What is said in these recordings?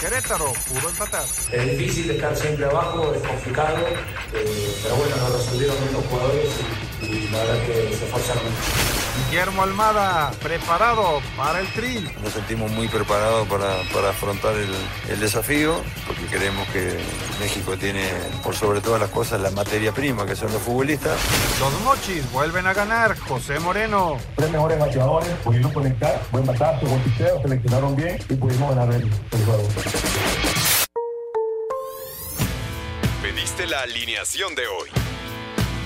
Querétaro, pudo empatar. Es difícil estar siempre abajo, es complicado, eh, pero bueno, nos resolvieron los jugadores y, y la verdad que se esforzaron. Guillermo Almada, preparado para el tri. Nos sentimos muy preparados para, para afrontar el, el, desafío, porque creemos que México tiene, por sobre todas las cosas, la materia prima, que son los futbolistas. Los mochis vuelven a ganar. José Moreno. Tres mejores bateadores, pudieron conectar, buen batazo, buen piteo, seleccionaron bien y pudimos ganar el, el juego. Pediste la alineación de hoy.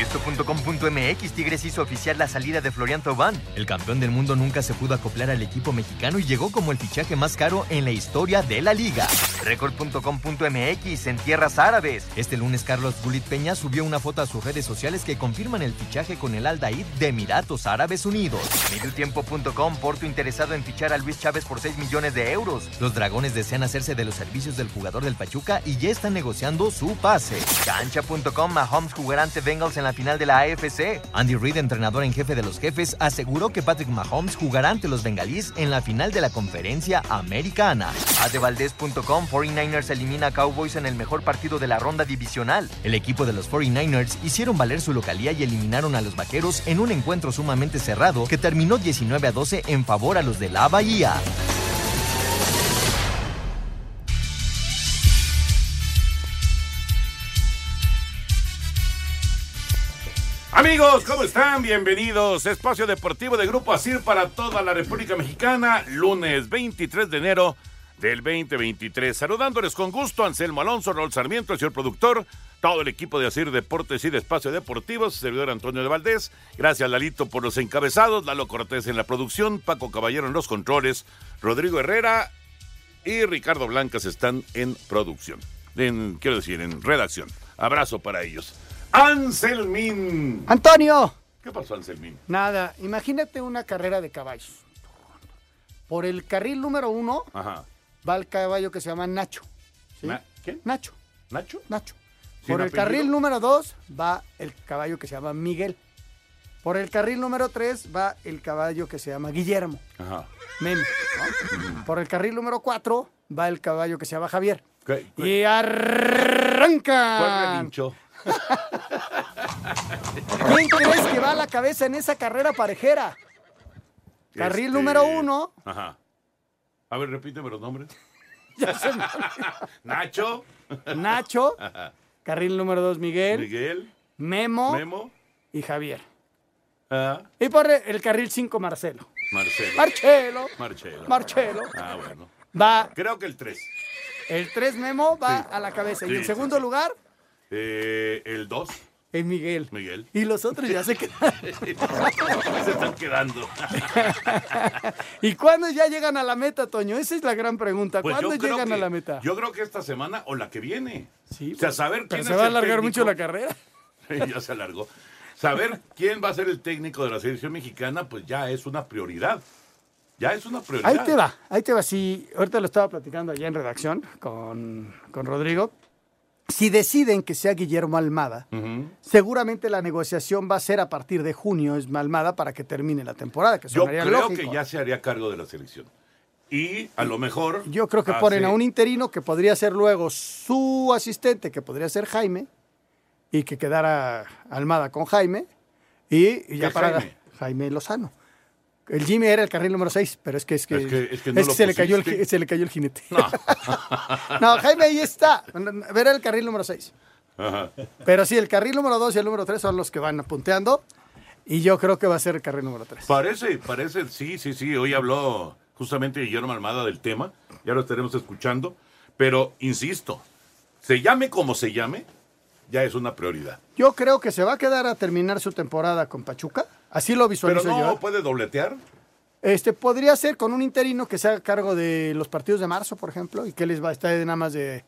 Esto.com.mx Tigres hizo oficial la salida de Florian Thauvin. El campeón del mundo nunca se pudo acoplar al equipo mexicano y llegó como el fichaje más caro en la historia de la liga. Record.com.mx en tierras árabes. Este lunes Carlos Gulit Peña subió una foto a sus redes sociales que confirman el fichaje con el Al Daid de Emiratos Árabes Unidos. Mediotiempo.com Porto interesado en fichar a Luis Chávez por 6 millones de euros. Los dragones desean hacerse de los servicios del jugador del Pachuca y ya están negociando su pase. Cancha.com Mahomes jugará ante Bengals en la final de la AFC. Andy Reid, entrenador en jefe de los jefes, aseguró que Patrick Mahomes jugará ante los bengalíes en la final de la conferencia americana. Adevaldez.com 49ers elimina a Cowboys en el mejor partido de la ronda divisional. El equipo de los 49ers hicieron valer su localía y eliminaron a los vaqueros en un encuentro sumamente cerrado que terminó 19 a 12 en favor a los de la Bahía. Amigos, ¿cómo están? Bienvenidos. Espacio Deportivo de Grupo ASIR para toda la República Mexicana, lunes 23 de enero del 2023. Saludándoles con gusto, Anselmo Alonso, Raúl Sarmiento, el señor productor, todo el equipo de ASIR Deportes y de Espacio Deportivo, servidor Antonio de Valdés. Gracias, Lalito, por los encabezados, Lalo Cortés en la producción, Paco Caballero en los controles, Rodrigo Herrera y Ricardo Blancas están en producción. Quiero decir, en redacción. Abrazo para ellos. Anselmín. Antonio. ¿Qué pasó, Anselmín? Nada, imagínate una carrera de caballos. Por el carril número uno Ajá. va el caballo que se llama Nacho. ¿sí? Na- ¿Quién? Nacho, ¿Nacho? Nacho. ¿Sin Por el apellido? carril número dos va el caballo que se llama Miguel. Por el carril número tres va el caballo que se llama Guillermo. Ajá. Meme. ¿no? Por el carril número cuatro va el caballo que se llama Javier. ¿Qué- qué- Y arranca. ¿Cuál relinchó? ¿Quién crees que va a la cabeza en esa carrera parejera? Carril Este, número uno. Ajá. A ver, repíteme los nombres. Ya se me Nacho. Nacho. Ajá. Carril número dos, Miguel. Miguel. Memo. Memo. Y Javier. Ah, Y por el carril 5, Marcelo. Marcelo. Marcelo. Marcelo. Marcelo. Ah, bueno. Va. Creo que el 3. El 3 Memo va a la cabeza. Sí, y en sí, segundo sí. lugar, Eh, el 2. es Miguel. Miguel. Y los otros ya se quedan. Se están quedando. ¿Y cuándo ya llegan a la meta, Toño? Esa es la gran pregunta. Pues ¿Cuándo llegan que- a la meta? Yo creo que esta semana o la que viene. Sí, o sea, saber Pero quién se va a alargar mucho la carrera. ya se alargó. Saber quién va a ser el técnico de la selección mexicana, pues ya es una prioridad. Ya es una prioridad. Ahí te va, ahí te va. Sí, ahorita lo estaba platicando allá en redacción con, con Rodrigo. Si deciden que sea Guillermo Almada, seguramente la negociación va a ser a partir de junio, es Almada, para que termine la temporada, que Yo creo lógico. que ya se haría cargo de la selección. Y a lo mejor. Yo creo que hace- ponen a un interino que podría ser luego su asistente, que podría ser Jaime, y que quedara Almada con Jaime y, y ya ¿Qué para Jaime? Jaime Lozano. El Jimmy era el carril número 6, pero es que es que, Es que- es que no lo se, le cayó el, se le cayó el jinete. No. No, Jaime ahí está. Ver el carril número 6. Ajá. Pero sí, el carril número 2 y el número 3 son los que van punteando. Y yo creo que va a ser el carril número 3. Parece, parece, sí, sí, sí. Hoy habló justamente Guillermo Almada del tema. Ya lo estaremos escuchando. Pero, insisto, se llame como se llame, ya es una prioridad. Yo creo que se va a quedar a terminar su temporada con Pachuca. Así lo Pero visualizo no yo. ¿eh? puede dobletear. Este podría ser con un interino que se haga cargo de los partidos de marzo, por ejemplo, y que les va a estar nada más de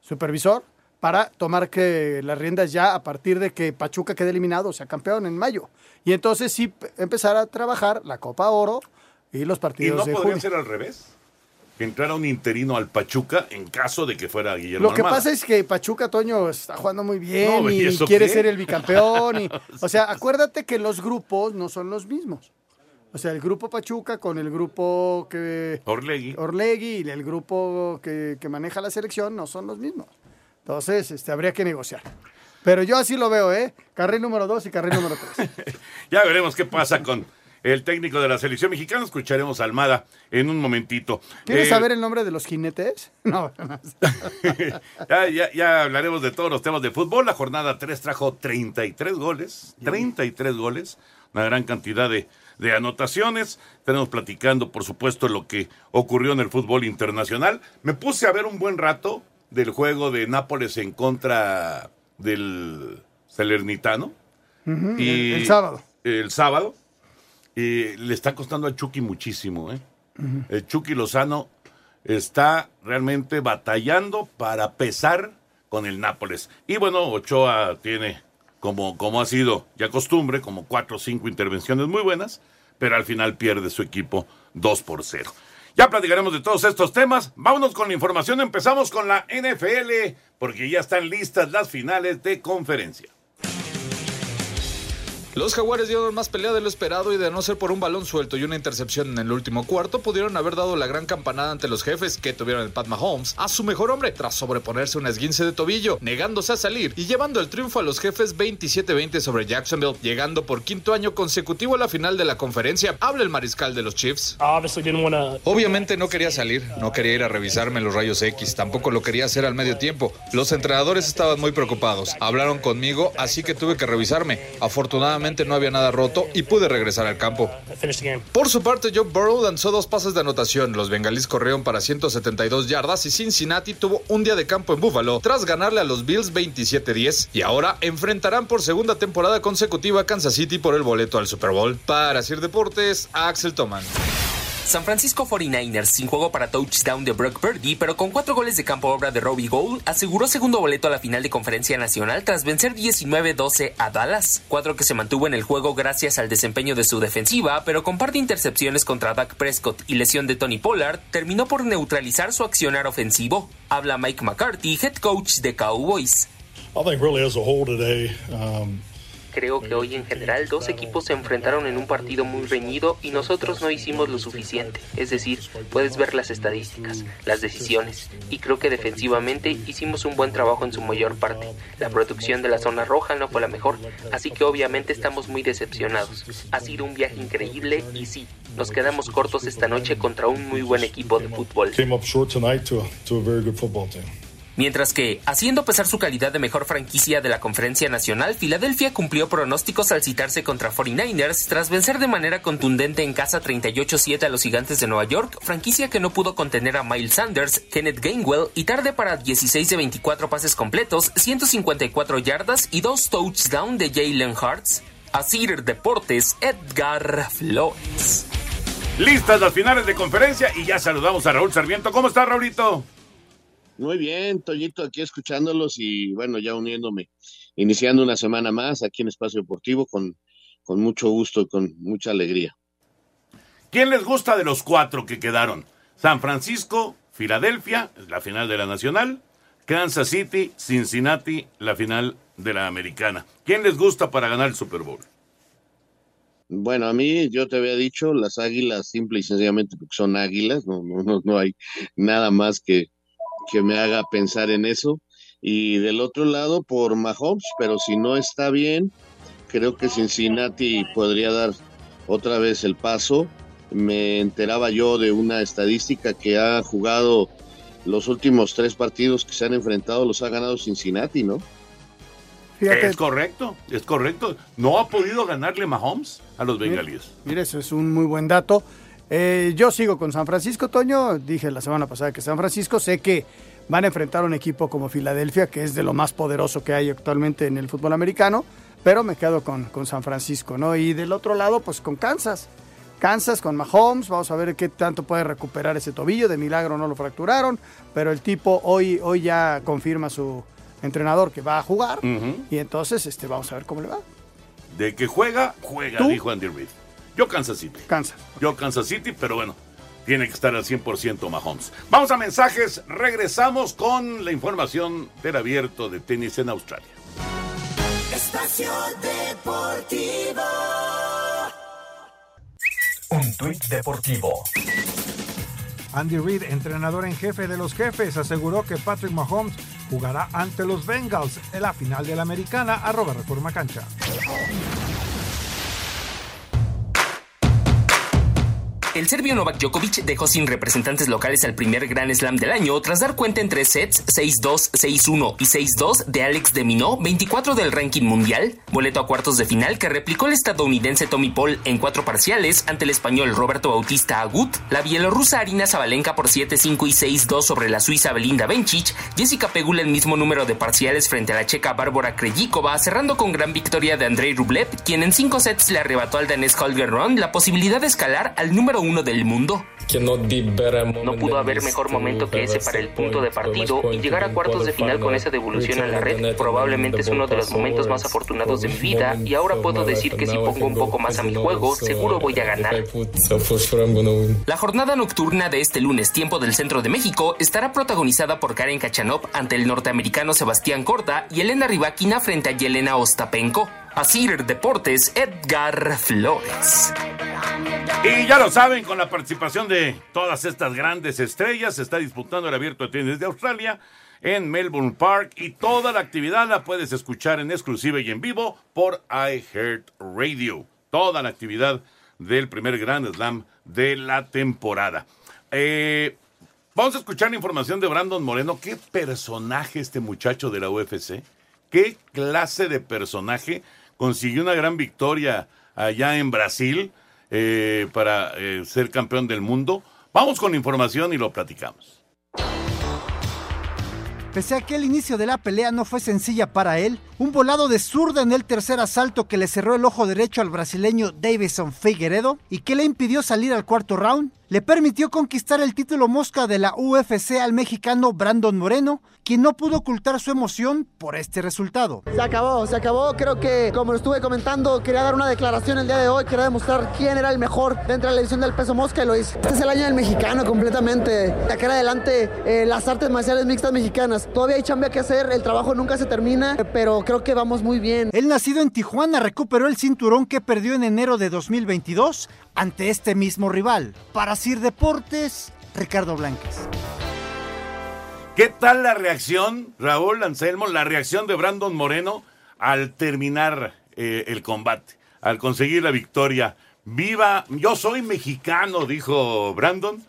supervisor para tomar que las riendas ya a partir de que Pachuca quede eliminado, o sea, campeón en mayo. Y entonces sí empezar a trabajar la Copa Oro y los ¿Y partidos no de podría junio. ser al revés? Que entrara un interino al Pachuca en caso de que fuera Guillermo Lo que pasa es que Pachuca Toño está jugando muy bien No, ¿y quiere qué? ser el bicampeón. y- o sea, acuérdate que los grupos no son los mismos. O sea, el grupo Pachuca con el grupo que Orlegui. Orlegui y el grupo que, que maneja la selección no son los mismos. Entonces, este, habría que negociar. Pero yo así lo veo, ¿eh? Carril número 2 y carril número 3. Ya veremos qué pasa con el técnico de la selección mexicana. Escucharemos a Almada en un momentito. ¿Quieres Eh, saber el nombre de los jinetes? No, no. ya, ya- ya hablaremos de todos los temas de fútbol. La jornada 3 trajo 33 goles. 33 goles. Una gran cantidad de, de anotaciones. Tenemos platicando, por supuesto, lo que ocurrió en el fútbol internacional. Me puse a ver un buen rato del juego de Nápoles en contra del Salernitano. Ujú, Y- el, el sábado. El sábado. Y le está costando a Chucky muchísimo, ¿eh? El Chucky Lozano está realmente batallando para pesar con el Nápoles. Y bueno, Ochoa tiene, como, como ha sido ya costumbre, como cuatro o cinco intervenciones muy buenas, pero al final pierde su equipo 2 por 0. Ya platicaremos de todos estos temas. Vámonos con la información. Empezamos con la NFL, porque ya están listas las finales de conferencia. Los jaguares dieron más pelea de lo esperado y de no ser por un balón suelto y una intercepción en el último cuarto, pudieron haber dado la gran campanada ante los jefes que tuvieron el Pat Mahomes a su mejor hombre tras sobreponerse un esguince de tobillo, negándose a salir y llevando el triunfo a los jefes 27-20 sobre Jacksonville, llegando por quinto año consecutivo a la final de la conferencia. Habla el mariscal de los Chiefs. Obviamente no quería salir, no quería ir a revisarme los rayos X, tampoco lo quería hacer al medio tiempo. Los entrenadores estaban muy preocupados, hablaron conmigo, así que tuve que revisarme. Afortunadamente no había nada roto y pude regresar al campo. Por su parte, Joe Burrow lanzó dos pases de anotación. Los bengalíes corrieron para 172 yardas y Cincinnati tuvo un día de campo en Buffalo tras ganarle a los Bills 27-10 y ahora enfrentarán por segunda temporada consecutiva a Kansas City por el boleto al Super Bowl. Para Sir Deportes, Axel Toman. San Francisco 49ers, sin juego para touchdown de Brock Purdy, pero con cuatro goles de campo obra de Robbie Gould, aseguró segundo boleto a la final de conferencia nacional tras vencer 19-12 a Dallas. Cuadro que se mantuvo en el juego gracias al desempeño de su defensiva, pero con par de intercepciones contra Dak Prescott y lesión de Tony Pollard, terminó por neutralizar su accionar ofensivo. Habla Mike McCarthy, head coach de Cowboys. I think really as a whole today, um, Creo que hoy en general dos equipos se enfrentaron en un partido muy reñido y nosotros no hicimos lo suficiente. Es decir, puedes ver las estadísticas, las decisiones, y creo que defensivamente hicimos un buen trabajo en su mayor parte. La producción de la zona roja no fue la mejor, así que obviamente estamos muy decepcionados. Ha sido un viaje increíble y sí, nos quedamos cortos esta noche contra un muy buen equipo de fútbol. A, a. Mientras que, haciendo pesar su calidad de mejor franquicia de la Conferencia Nacional, Filadelfia cumplió pronósticos al citarse contra 49ers tras vencer de manera contundente en casa 38-7 a los Gigantes de Nueva York, franquicia que no pudo contener a Miles Sanders, Kenneth Gainwell y tarde para 16 de 24 pases completos, 154 yardas y dos touchdowns de Jalen Hurts. Asir Deportes, Edgar Flores. Listas las finales de conferencia y ya saludamos a Raúl Sarmiento. ¿Cómo está, Raulito? Muy bien, Toñito, aquí escuchándolos y bueno, ya uniéndome, iniciando una semana más aquí en Espacio Deportivo con, con mucho gusto y con mucha alegría. ¿Quién les gusta de los cuatro que quedaron? San Francisco, Filadelfia, la final de la Nacional, Kansas City, Cincinnati, la final de la Americana. ¿Quién les gusta para ganar el Super Bowl? Bueno, a mí yo te había dicho las águilas simple y sencillamente porque son águilas, no, no, no, no hay nada más que, que me haga pensar en eso. Y del otro lado por Mahomes, pero si no está bien, creo que Cincinnati podría dar otra vez el paso. Me enteraba yo de una estadística que ha jugado los últimos tres partidos que se han enfrentado, los ha ganado Cincinnati, ¿no? Es correcto, es correcto. No ha podido ganarle Mahomes a los bengalíes. Mire, eso es un muy buen dato. Eh, yo sigo con San Francisco, Toño. Dije la semana pasada que San Francisco, sé que van a enfrentar un equipo como Filadelfia, que es de lo más poderoso que hay actualmente en el fútbol americano, pero me quedo con, con San Francisco, ¿no? Y del otro lado, pues con Kansas. Kansas con Mahomes, vamos a ver qué tanto puede recuperar ese tobillo, de milagro no lo fracturaron, pero el tipo hoy, hoy ya confirma su entrenador que va a jugar y entonces este, vamos a ver cómo le va. De que juega, juega, ¿Tú? dijo Andy Reid. Yo Kansas City. Kansas. Yo Kansas City, pero bueno, tiene que estar al 100% Mahomes. Vamos a mensajes, regresamos con la información del abierto de tenis en Australia. Espacio Deportivo. Un tuit deportivo. Andy Reid, entrenador en jefe de los jefes, aseguró que Patrick Mahomes jugará ante los Bengals en la final de la americana, arroba reforma cancha. El serbio Novak Djokovic dejó sin representantes locales al primer Grand Slam del año tras dar cuenta en tres sets 6-2, 6-1 y 6-2 de Alex de Minot, 24 del ranking mundial, boleto a cuartos de final que replicó el estadounidense Tommy Paul en cuatro parciales ante el español Roberto Bautista Agut, la bielorrusa Arina Zabalenka por 7-5 y 6-2 sobre la suiza Belinda Bencic, Jessica Pegula el mismo número de parciales frente a la checa Bárbara Krejcikova, cerrando con gran victoria de Andrei Rublev, quien en cinco sets le arrebató al danés Holger Rune la posibilidad de escalar al número uno del mundo. No pudo haber mejor momento que ese para el punto de partido y llegar a cuartos de final con esa devolución en la red. Probablemente es uno de los momentos más afortunados de mi vida y ahora puedo decir que si pongo un poco más a mi juego, seguro voy a ganar. La jornada nocturna de este lunes, tiempo del centro de México, estará protagonizada por Karen Kachanov ante el norteamericano Sebastián Corta y Elena Rybakina frente a Yelena Ostapenko. Asir Deportes, Edgar Flores. Y ya lo saben, con la participación de todas estas grandes estrellas, se está disputando el abierto de tenis de Australia en Melbourne Park y toda la actividad la puedes escuchar en exclusiva y en vivo por iHeartRadio. Toda la actividad del primer Grand Slam de la temporada. Eh, vamos a escuchar la información de Brandon Moreno. ¿Qué personaje este muchacho de la UFC? ¿Qué clase de personaje? Consiguió una gran victoria allá en Brasil eh, para eh, ser campeón del mundo. Vamos con información y lo platicamos. Pese a que el inicio de la pelea no fue sencilla para él, un volado de zurda en el tercer asalto que le cerró el ojo derecho al brasileño Davison Figueredo y que le impidió salir al cuarto round, le permitió conquistar el título mosca de la UFC al mexicano Brandon Moreno, quien no pudo ocultar su emoción por este resultado. Se acabó, se acabó. Creo que, como lo estuve comentando, quería dar una declaración el día de hoy. Quería demostrar quién era el mejor dentro de la edición del peso mosca y lo hice. Este es el año del mexicano completamente. De acá en adelante, eh, las artes marciales mixtas mexicanas. Todavía hay chamba que hacer, el trabajo nunca se termina, pero creo que vamos muy bien. El nacido en Tijuana recuperó el cinturón que perdió en enero de 2022 ante este mismo rival. Para Sir Deportes, Ricardo Blanques. ¿Qué tal la reacción, Raúl Anselmo, la reacción de Brandon Moreno al terminar eh, el combate, al conseguir la victoria? Viva, yo soy mexicano, dijo Brandon.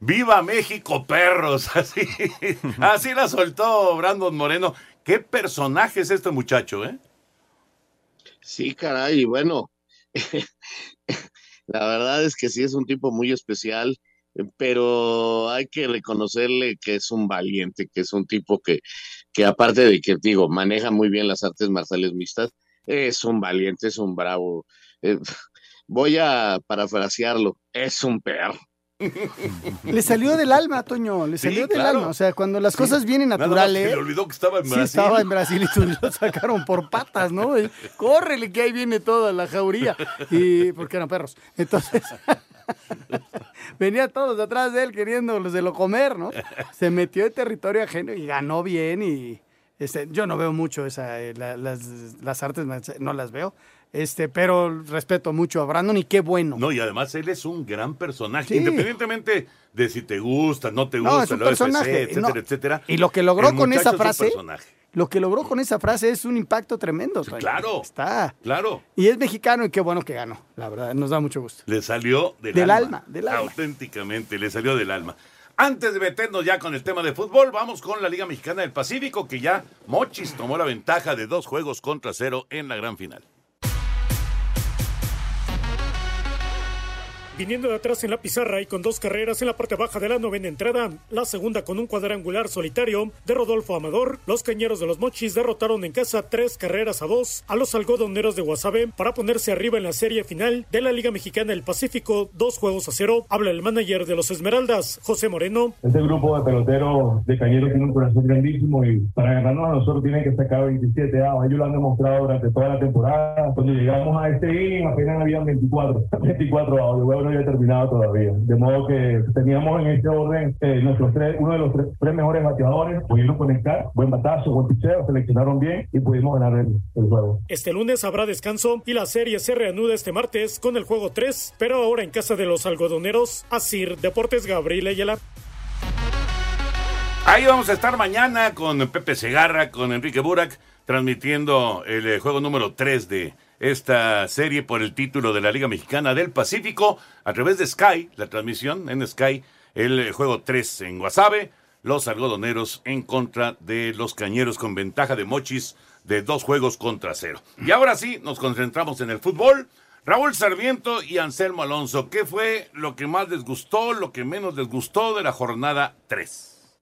Viva México, perros. Así, así la soltó Brandon Moreno. ¿Qué personaje es este muchacho, eh? Sí, caray, bueno, la verdad es que sí es un tipo muy especial, pero hay que reconocerle que es un valiente, que es un tipo que, que aparte de que, digo, maneja muy bien las artes marciales mixtas, es un valiente, es un bravo. Eh, voy a parafrasearlo, es un perro. Le salió del alma, Toño, le Sí, salió del claro. alma. O sea, cuando las Sí. cosas vienen Nada más naturales. se le olvidó que estaba en Sí, Brasil. estaba en Brasil y tú lo sacaron por patas, ¿no? Y, Córrele, que ahí viene toda la jauría. Y porque eran perros. Entonces, venía todos atrás de él queriéndolos de lo comer, ¿no? Se metió en territorio ajeno y ganó bien. Y este, yo no veo mucho esa, eh, la- las, las artes, no las veo. Este, pero respeto mucho a Brandon y qué bueno. No, y además él es un gran personaje, Sí. independientemente de si te gusta, no te No, gusta, es un la UFC, personaje, etcétera, no. etcétera. Y lo que logró con esa frase, lo que logró con esa frase es un impacto tremendo. Claro. Está. Claro. Y es mexicano y qué bueno que ganó. La verdad, nos da mucho gusto. Le salió del, Del alma. alma, del alma. Auténticamente, le salió del alma. Antes de meternos ya con el tema de fútbol, vamos con la Liga Mexicana del Pacífico, que ya Mochis tomó la ventaja de dos juegos contra cero en la gran final. Viniendo de atrás en la pizarra y con dos carreras en la parte baja de la novena entrada, la segunda con un cuadrangular solitario de Rodolfo Amador, los cañeros de los Mochis derrotaron en casa tres carreras a dos a los algodoneros de Guasave para ponerse arriba en la serie final de la Liga Mexicana del Pacífico, dos juegos a cero. Habla el manager de los Esmeraldas, José Moreno. Este grupo de peloteros de Cañeros tiene un corazón grandísimo y para ganarnos a nosotros tienen que sacar 27 outs. Ellos lo han demostrado durante toda la temporada. Cuando llegamos a este inning apenas habían 24, 24 outs. No había terminado todavía. De modo que teníamos en este orden eh, nuestros tres, uno de los tres, tres mejores bateadores, pudieron conectar, buen batazo, buen picheo, seleccionaron bien y pudimos ganar el, el juego. Este lunes habrá descanso y la serie se reanuda este martes con el juego 3, pero ahora en casa de los algodoneros, Asir Deportes Gabriel Ayala. Ahí vamos a estar mañana con Pepe Segarra, con Enrique Burak, transmitiendo el eh, juego número 3 de esta serie por el título de la Liga Mexicana del Pacífico a través de Sky, la transmisión en Sky, el eh, juego 3 en Guasave, los algodoneros en contra de los cañeros con ventaja de Mochis de dos juegos contra cero. Y ahora sí, nos concentramos en el fútbol. Raúl Sarmiento y Anselmo Alonso, ¿qué fue lo que más les gustó, lo que menos les gustó de la jornada 3?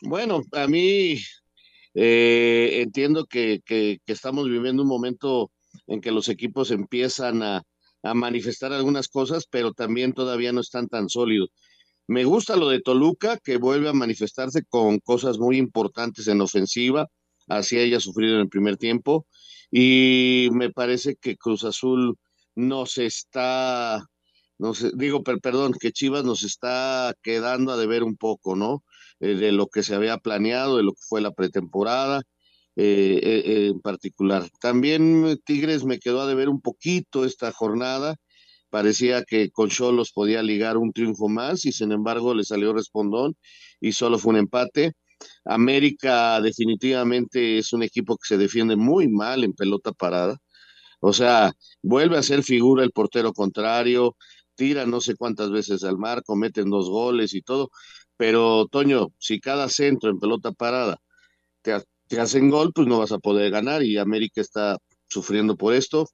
Bueno, a mí eh, entiendo que, que- estamos viviendo un momento en que los equipos empiezan a, a manifestar algunas cosas, pero también todavía no están tan sólidos. Me gusta lo de Toluca, que vuelve a manifestarse con cosas muy importantes en ofensiva, así haya sufrido en el primer tiempo, y me parece que Cruz Azul nos está, no sé, digo, per- perdón, que Chivas nos está quedando a deber un poco, ¿no? Eh, de lo que se había planeado, de lo que fue la pretemporada eh, eh, en particular. También Tigres me quedó a deber un poquito esta jornada. Parecía que con Cholos podía ligar un triunfo más y sin embargo le salió respondón y solo fue un empate. América definitivamente es un equipo que se defiende muy mal en pelota parada. O sea, vuelve a ser figura el portero contrario, tira no sé cuántas veces al mar, cometen dos goles y todo. Pero, Toño, si cada centro en pelota parada te, te hacen gol, pues no vas a poder ganar y América está sufriendo por esto.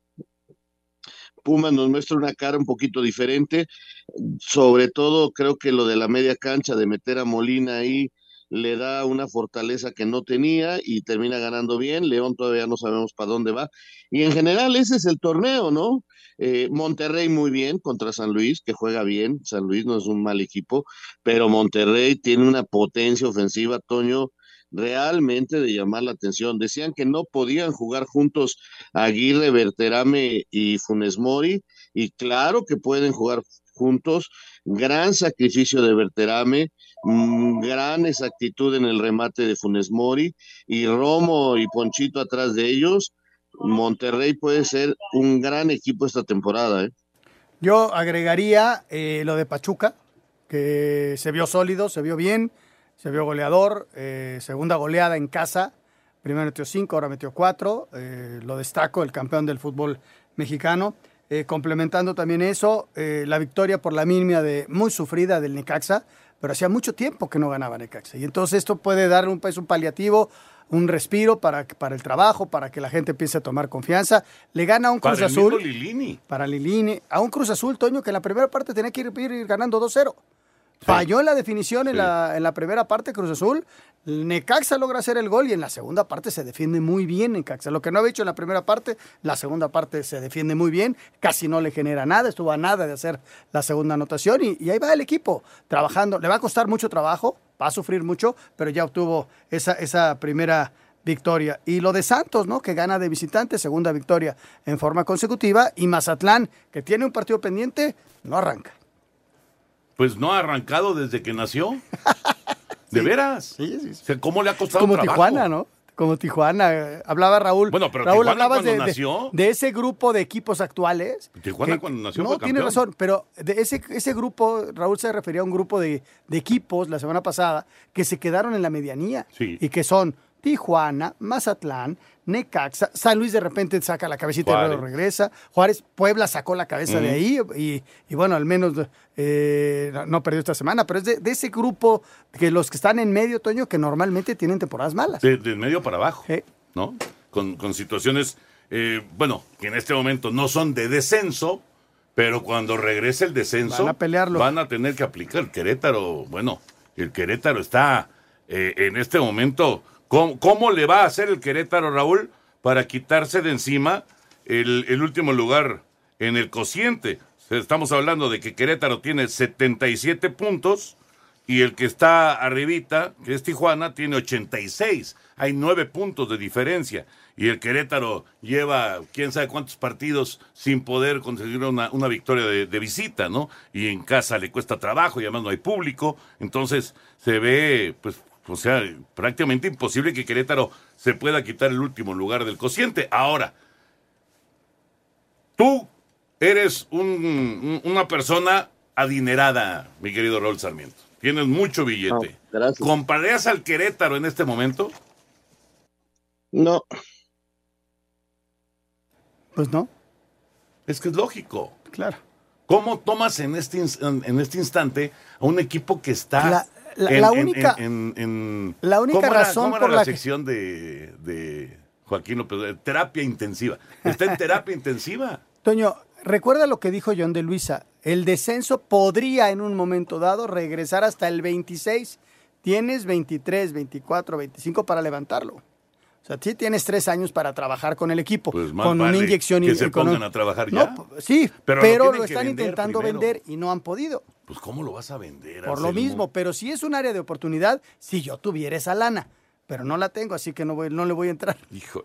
Pumas nos muestra una cara un poquito diferente, sobre todo creo que lo de la media cancha, de meter a Molina ahí, le da una fortaleza que no tenía y termina ganando bien. León todavía no sabemos para dónde va. Y en general ese es el torneo, ¿no? Eh, Monterrey muy bien contra San Luis, que juega bien. San Luis no es un mal equipo, pero Monterrey tiene una potencia ofensiva, Toño, realmente de llamar la atención. Decían que no podían jugar juntos Aguirre, Berterame y Funes Mori, y claro que pueden jugar juntos. Gran sacrificio de Berterame, mm, gran exactitud en el remate de Funes Mori, y Romo y Ponchito atrás de ellos. Monterrey puede ser un gran equipo esta temporada, ¿eh? Yo agregaría eh, lo de Pachuca, que se vio sólido, se vio bien, se vio goleador, eh, segunda goleada en casa, primero metió cinco, ahora metió cuatro, lo destaco, el campeón del fútbol mexicano. Eh, complementando también eso, eh, la victoria por la mínima de muy sufrida del Necaxa, pero hacía mucho tiempo que no ganaba Necaxa. Y entonces esto puede dar un, pues, un paliativo, un respiro para, para el trabajo, para que la gente empiece a tomar confianza. Le gana a un Para Cruz el Azul. Lilini. Para Lilini. A un Cruz Azul, Toño, que en la primera parte tenía que ir ganando 2-0. Falló en la definición en, la, en la primera parte Cruz Azul. Necaxa logra hacer el gol y en la segunda parte se defiende muy bien Necaxa. Lo que no había hecho en la primera parte, la segunda parte se defiende muy bien. Casi no le genera nada, estuvo a nada de hacer la segunda anotación y, y ahí va el equipo trabajando. Le va a costar mucho trabajo, va a sufrir mucho, pero ya obtuvo esa, esa primera victoria. Y lo de Santos, ¿no? Que gana de visitante, segunda victoria en forma consecutiva. Y Mazatlán, que tiene un partido pendiente, no arranca. Pues no ha arrancado desde que nació. ¿De veras? Sí, sí. ¿Cómo le ha costado Como trabajo? Tijuana, ¿no? como Tijuana. Hablaba Raúl. Bueno, pero Raúl, Tijuana cuando de- nació- de ese grupo de equipos actuales. Tijuana que- cuando nació No, fue tiene razón, pero de ese, ese grupo, Raúl se refería a un grupo de, de equipos la semana pasada que se quedaron en la medianía. Sí. Y que son Tijuana, Mazatlán, Necaxa, San Luis de repente saca la cabecita y luego regresa. Juárez, Puebla sacó la cabeza de ahí y, y bueno, al menos eh, no- perdió esta semana, pero es de, de ese grupo que los que están en medio, Toño, que normalmente tienen temporadas malas. De, medio para abajo, ¿no? Con, con situaciones, eh, bueno, que en este momento no son de descenso, pero cuando regrese el descenso, Van a pelearlo. van a tener que aplicar. El Querétaro, bueno, el Querétaro está eh, en este momento. ¿Cómo, le va a hacer el Querétaro, Raúl, para quitarse de encima el, último lugar en el cociente? Estamos hablando de que Querétaro tiene 77 puntos y el que está arribita, que es Tijuana, tiene 86. Hay nueve puntos de diferencia. Y el Querétaro lleva quién sabe cuántos partidos sin poder conseguir una, una victoria de, de visita, ¿no? Y en casa le cuesta trabajo y además no hay público. Entonces se ve, pues, o sea, prácticamente imposible que Querétaro se pueda quitar el último lugar del cociente. Ahora, tú eres un- un- una persona adinerada, mi querido Raúl Sarmiento. Tienes mucho billete. gracias. ¿Comprarías al Querétaro en este momento? No. Pues no. Es que es lógico. Claro. ¿Cómo tomas en este, en en este instante a un equipo que está... La- la- en- la en- única- en- en- la única ¿cómo era- razón cómo era por la, la que- sección de, de Joaquín López? Eh, Terapia intensiva. Está en terapia intensiva. Toño, recuerda lo que dijo John de Luisa. El descenso podría en un momento dado regresar hasta el 26. Tienes 23, 24, 25 para levantarlo. O sea, sí tienes tres años para trabajar con el equipo. Pues más con una inyección que se pongan a trabajar No, ya. p- sí, Pero pero, lo están vender intentando primero. vender y no han podido. Pues ¿cómo lo vas a vender? Por lo mismo, pero si es un área de oportunidad, si yo tuviera esa lana. Pero no la tengo, así que no, voy, no le voy a entrar. Híjole.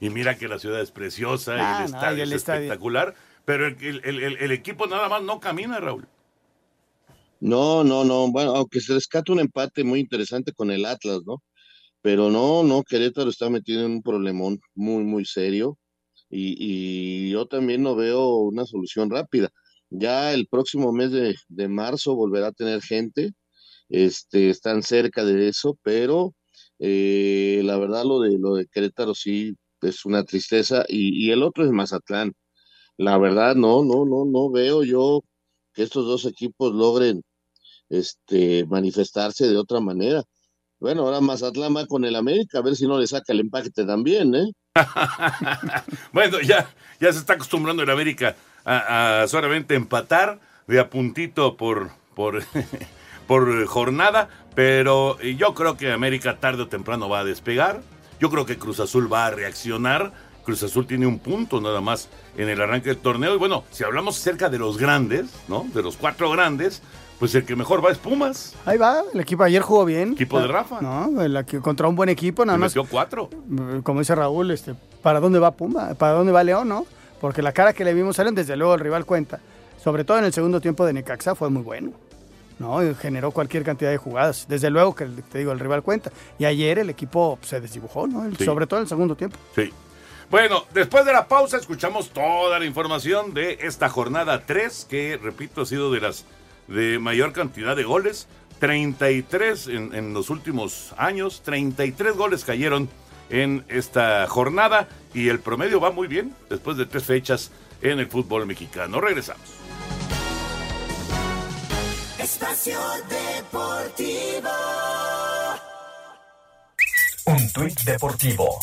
Y mira que la ciudad es preciosa Ah, y el no, estadio y el es estadio. espectacular, pero el, el- el- el- el equipo nada más no camina, Raúl. No, no, no. Bueno, aunque se rescata un empate muy interesante con el Atlas, ¿no? Pero no, no, Querétaro está metido en un problemón muy, muy serio. Y, y yo también no veo una solución rápida. Ya el próximo mes de, marzo volverá a tener gente. Este, están cerca de eso, pero eh, la verdad lo de lo de Querétaro sí es una tristeza. Y, y el otro es Mazatlán. La verdad, no, no, no, no veo yo que estos dos equipos logren este, manifestarse de otra manera. Bueno, ahora Mazatlán va con el América, a ver si no le saca el empate también, ¿eh? Bueno, ya, ya se está acostumbrando el América a, a solamente empatar de a puntito por, por, por jornada, pero yo creo que América tarde o temprano va a despegar. Yo creo que Cruz Azul va a reaccionar. Cruz Azul tiene un punto nada más en el arranque del torneo. Y bueno, si hablamos acerca de los grandes, ¿no? De los cuatro grandes, pues el que mejor va es Pumas. Ahí va, el equipo ayer jugó bien. Equipo de Rafa. No, el contra un buen equipo, nada más. metió cuatro. Como dice Raúl, este, ¿para dónde va Puma? ¿Para dónde va León, no? Porque la cara que le vimos a León, desde luego el rival cuenta. Sobre todo en el segundo tiempo de Necaxa fue muy bueno. ¿no? Y generó cualquier cantidad de jugadas. Desde luego que te digo, el rival cuenta. Y ayer el equipo se desdibujó, ¿no? El- Sí. Sobre todo en el segundo tiempo. Sí. Bueno, después de la pausa escuchamos toda la información de esta jornada 3, que repito ha sido de las de mayor cantidad de goles. 33 en, en los últimos años, 33 goles cayeron en esta jornada y el promedio va muy bien después de tres fechas en el fútbol mexicano. Regresamos. Espacio Deportivo. Un tuit deportivo.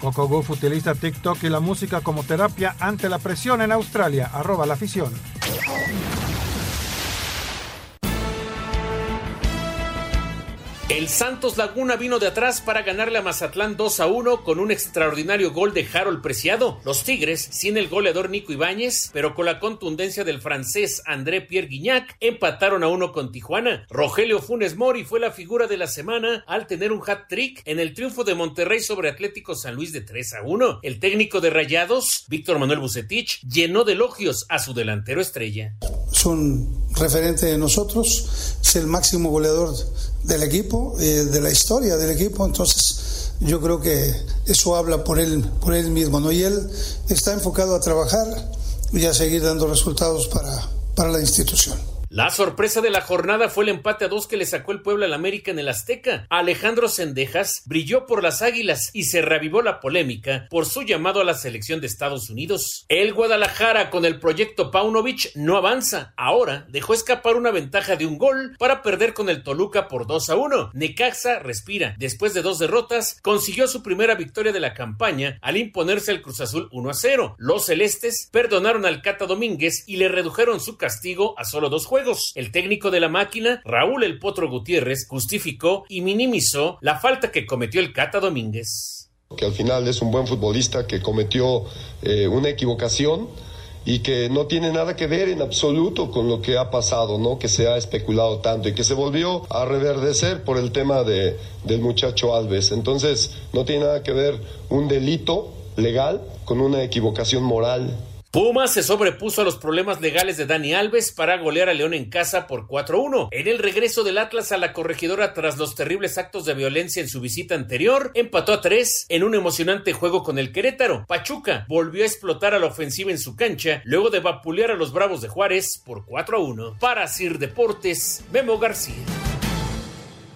Coco Gauff utiliza TikTok y la música como terapia ante la presión en Australia. Arroba la afición. El Santos Laguna vino de atrás para ganarle a Mazatlán 2 a 1 con un extraordinario gol de Harold Preciado. Los Tigres, sin el goleador Nico Ibáñez, pero con la contundencia del francés André Pierre Guignac, empataron a uno con Tijuana. Rogelio Funes Mori fue la figura de la semana al tener un hat-trick en el triunfo de Monterrey sobre Atlético San Luis de 3 a 1. El técnico de Rayados, Víctor Manuel Bucetich, llenó de elogios a su delantero estrella. es un referente de nosotros, es el máximo goleador del equipo, eh, de la historia del equipo, entonces yo creo que eso habla por él, por él mismo, ¿no? Y él está enfocado a trabajar y a seguir dando resultados para, para la institución. La sorpresa de la jornada fue el empate a dos que le sacó el Puebla al América en el Azteca. Alejandro Sendejas brilló por las Águilas y se revivó la polémica por su llamado a la selección de Estados Unidos. El Guadalajara con el proyecto Paunovic no avanza. Ahora dejó escapar una ventaja de un gol para perder con el Toluca por 2 a 1. Necaxa respira. Después de dos derrotas, consiguió su primera victoria de la campaña al imponerse al Cruz Azul 1 a 0. Los celestes perdonaron al Cata Domínguez y le redujeron su castigo a solo dos juegos el técnico de la máquina, Raúl El Potro Gutiérrez, justificó y minimizó la falta que cometió el Cata Domínguez. Que al final es un buen futbolista que cometió eh, una equivocación y que no tiene nada que ver en absoluto con lo que ha pasado, ¿no? Que se ha especulado tanto y que se volvió a reverdecer por el tema de, del muchacho Alves. Entonces, no tiene nada que ver un delito legal con una equivocación moral Pumas se sobrepuso a los problemas legales de Dani Alves para golear a León en casa por 4-1. En el regreso del Atlas a la corregidora tras los terribles actos de violencia en su visita anterior, empató a 3 en un emocionante juego con el Querétaro. Pachuca volvió a explotar a la ofensiva en su cancha luego de vapulear a los Bravos de Juárez por 4-1. Para Sir Deportes, Memo García.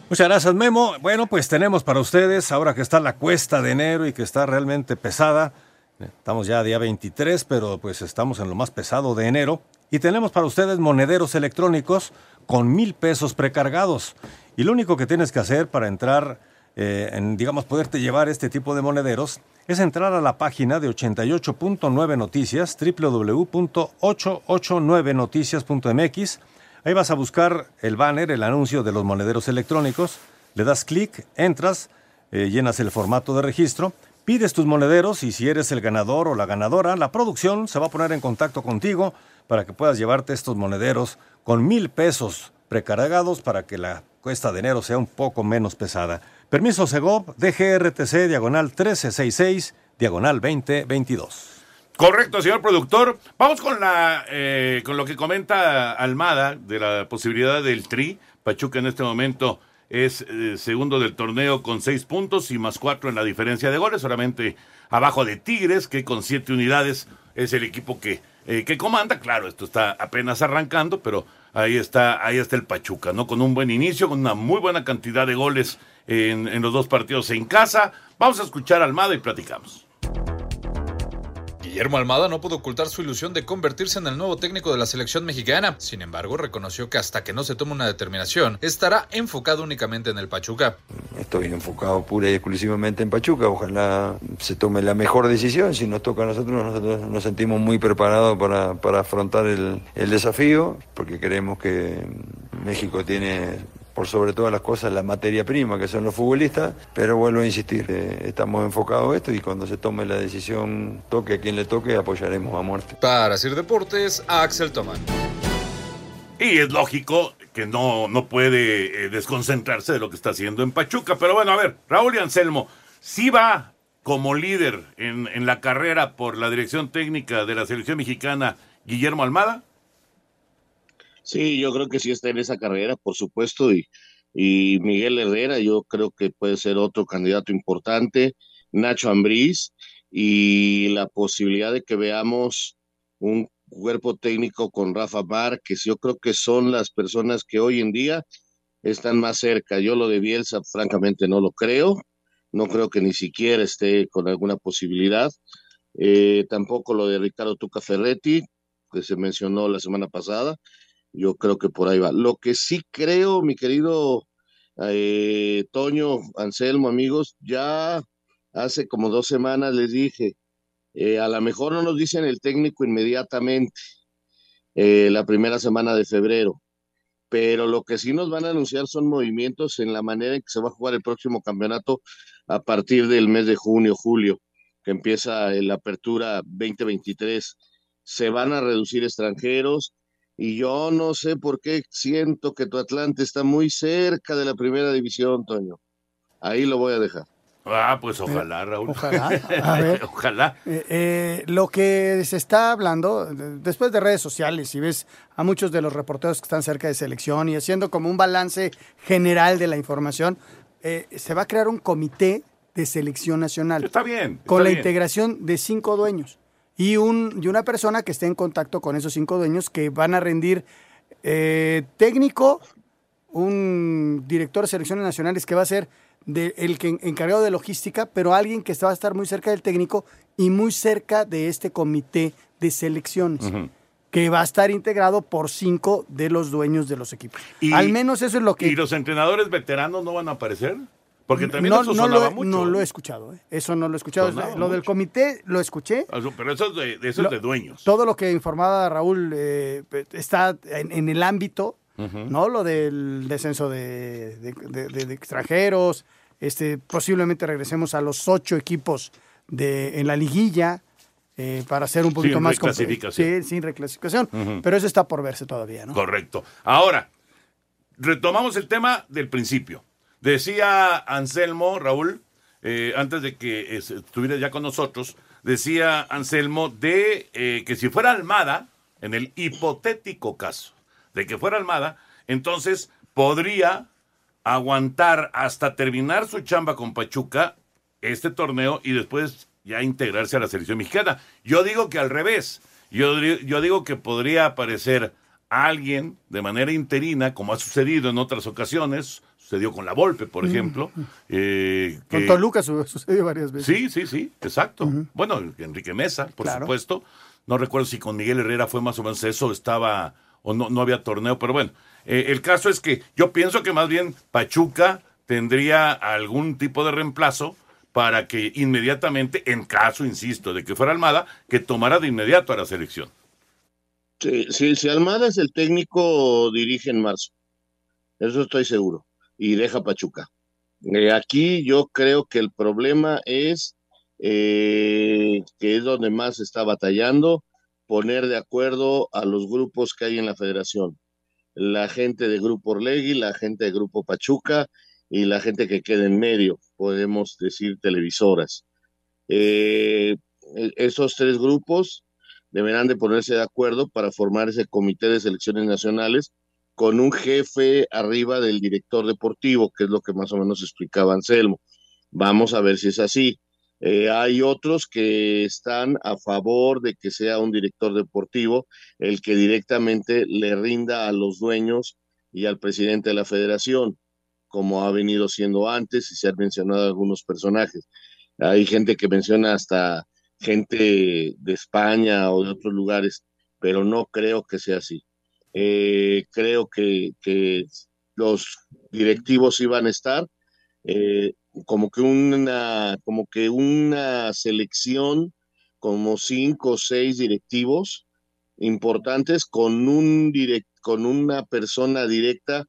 Muchas gracias, Memo. Bueno, pues tenemos para ustedes, ahora que está la cuesta de enero y que está realmente pesada, Estamos ya día 23, pero pues estamos en lo más pesado de enero. Y tenemos para ustedes monederos electrónicos con mil pesos precargados. Y lo único que tienes que hacer para entrar, eh, en, digamos, poderte llevar este tipo de monederos, es entrar a la página de 88.9 Noticias, www.889noticias.mx. Ahí vas a buscar el banner, el anuncio de los monederos electrónicos. Le das clic, entras, eh, llenas el formato de registro Pides tus monederos y si eres el ganador o la ganadora, la producción se va a poner en contacto contigo para que puedas llevarte estos monederos con mil pesos precargados para que la cuesta de enero sea un poco menos pesada. Permiso Segov, DGRTC, diagonal 1366, diagonal 2022. Correcto, señor productor. Vamos con, la, eh, con lo que comenta Almada de la posibilidad del Tri. Pachuca en este momento es eh, segundo del torneo con seis puntos y más cuatro en la diferencia de goles, solamente abajo de Tigres, que con siete unidades es el equipo que, eh, que comanda. Claro, esto está apenas arrancando, pero ahí está, ahí está el Pachuca, ¿no? Con un buen inicio, con una muy buena cantidad de goles en, en los dos partidos en casa. Vamos a escuchar a Almada y platicamos. Guillermo Almada no pudo ocultar su ilusión de convertirse en el nuevo técnico de la selección mexicana. Sin embargo, reconoció que hasta que no se tome una determinación, estará enfocado únicamente en el Pachuca. Estoy enfocado pura y exclusivamente en Pachuca. Ojalá se tome la mejor decisión. Si nos toca a nosotros, nosotros nos sentimos muy preparados para, para afrontar el, el desafío, porque creemos que México tiene por sobre todas las cosas la materia prima que son los futbolistas, pero vuelvo a insistir, eh, estamos enfocados en esto y cuando se tome la decisión, toque a quien le toque, apoyaremos a muerte. Para Sir Deportes, Axel Tomán. Y es lógico que no, no puede eh, desconcentrarse de lo que está haciendo en Pachuca, pero bueno, a ver, Raúl y Anselmo, si va como líder en, en la carrera por la dirección técnica de la selección mexicana Guillermo Almada. Sí, yo creo que sí está en esa carrera, por supuesto, y, Miguel Herrera, yo creo que puede ser otro candidato importante, Nacho Ambriz, y la posibilidad de que veamos un cuerpo técnico con Rafa Márquez, yo creo que son las personas que hoy en día están más cerca. Yo lo de Bielsa, francamente, no lo creo, no creo que ni siquiera esté con alguna posibilidad. Eh, tampoco lo de Ricardo Tuca Ferretti, que se mencionó la semana pasada. Yo creo que por ahí va. Lo que sí creo, mi querido eh, Toño, Anselmo, amigos, ya hace como dos semanas les dije, eh, a lo mejor no nos dicen el técnico inmediatamente, eh, la primera semana de febrero, pero lo que sí nos van a anunciar son movimientos en la manera en que se va a jugar el próximo campeonato a partir del mes de junio, julio, que empieza la apertura 2023. Se van a reducir extranjeros, y yo no sé por qué siento que tu Atlante está muy cerca de la primera división, Toño. Ahí lo voy a dejar. Ah, pues ojalá, Raúl. Ojalá. A ver. ojalá. Eh, eh, lo que se está hablando, de- después de redes sociales, y ves a muchos de los reporteros que están cerca de selección y haciendo como un balance general de la información, eh, se va a crear un comité de selección nacional. Está bien. Con la bien. integración de cinco dueños y, un, y una persona que esté en contacto con esos cinco dueños que van a rendir eh, técnico, un director de selecciones nacionales que va a ser de- el que encargado de logística, pero alguien que va a estar muy cerca del técnico y muy cerca de este comité de selecciones. Que va a estar integrado por cinco de los dueños de los equipos. Y- Al menos eso es lo que... ¿Y los entrenadores veteranos no van a aparecer? Porque también no, eso no sonaba lo, he- mucho. no lo he escuchado, ¿eh? eso no lo he escuchado. Sonaba lo del comité lo escuché. Pero eso es de, de- eso es de dueños. Todo lo que informaba Raúl eh, está en, en el ámbito. ¿no? Lo del descenso de, extranjeros, este, posiblemente regresemos a los ocho equipos de, en la liguilla eh, para hacer un poquito Sin más... reclasificación. Sí, sin reclasificación. Pero eso está por verse todavía, ¿no? Correcto. Ahora, retomamos el tema del principio. Decía Anselmo, Raúl, eh, antes de que es- estuviera ya con nosotros, decía Anselmo de eh, que si fuera Almada, en el hipotético caso de que fuera Almada, entonces podría aguantar hasta terminar su chamba con Pachuca este torneo y después ya integrarse a la selección mexicana. Yo digo que al revés. Yo, yo digo que podría aparecer alguien de manera interina, como ha sucedido en otras ocasiones. Sucedió con la Volpe, por Mm. ejemplo. eh, Con Toluca su- sucedió varias veces. Sí, sí, sí, exacto. Bueno, Enrique Mesa, por Claro. supuesto. No recuerdo si con Miguel Herrera fue más o menos eso, estaba o no, no había torneo, pero bueno, eh, el caso es que yo pienso que más bien Pachuca tendría algún tipo de reemplazo para que inmediatamente, en caso, insisto, de que fuera Almada, que tomara de inmediato a la selección. Sí, sí, si Almada es el técnico, dirige en marzo. Eso estoy seguro. Y deja Pachuca. Eh, aquí yo creo que el problema es eh, que es donde más se está batallando, poner de acuerdo a los grupos que hay en la federación. La gente de Grupo Orlegui, la gente de Grupo Pachuca y la gente que queda en medio, podemos decir televisoras. Eh, e- esos tres grupos deberán de ponerse de acuerdo para formar ese comité de selecciones nacionales con un jefe arriba del director deportivo, que es lo que más o menos explicaba Anselmo. Vamos a ver si es así. Eh, hay otros que están a favor de que sea un director deportivo el que directamente le rinda a los dueños y al presidente de la federación, como ha venido siendo antes y se han mencionado algunos personajes. Hay gente que menciona hasta gente de España o de otros lugares, pero no creo que sea así. Eh, creo que, que los directivos iban a estar eh, como que una como que una selección como cinco o seis directivos importantes con un direct, con una persona directa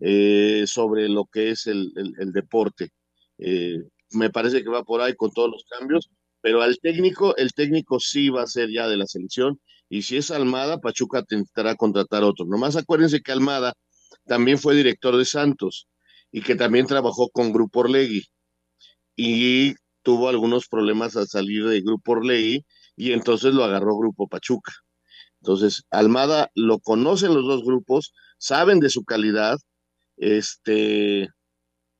eh, sobre lo que es el, el- el deporte. Eh, me parece que va por ahí con todos los cambios, pero al técnico, el técnico sí va a ser ya de la selección, y si es Almada, Pachuca intentará contratar otro. Nomás acuérdense que Almada también fue director de Santos y que también trabajó con Grupo Orlegui y tuvo algunos problemas al salir de Grupo Orlegui y entonces lo agarró Grupo Pachuca. Entonces, Almada lo conocen los dos grupos, saben de su calidad, este,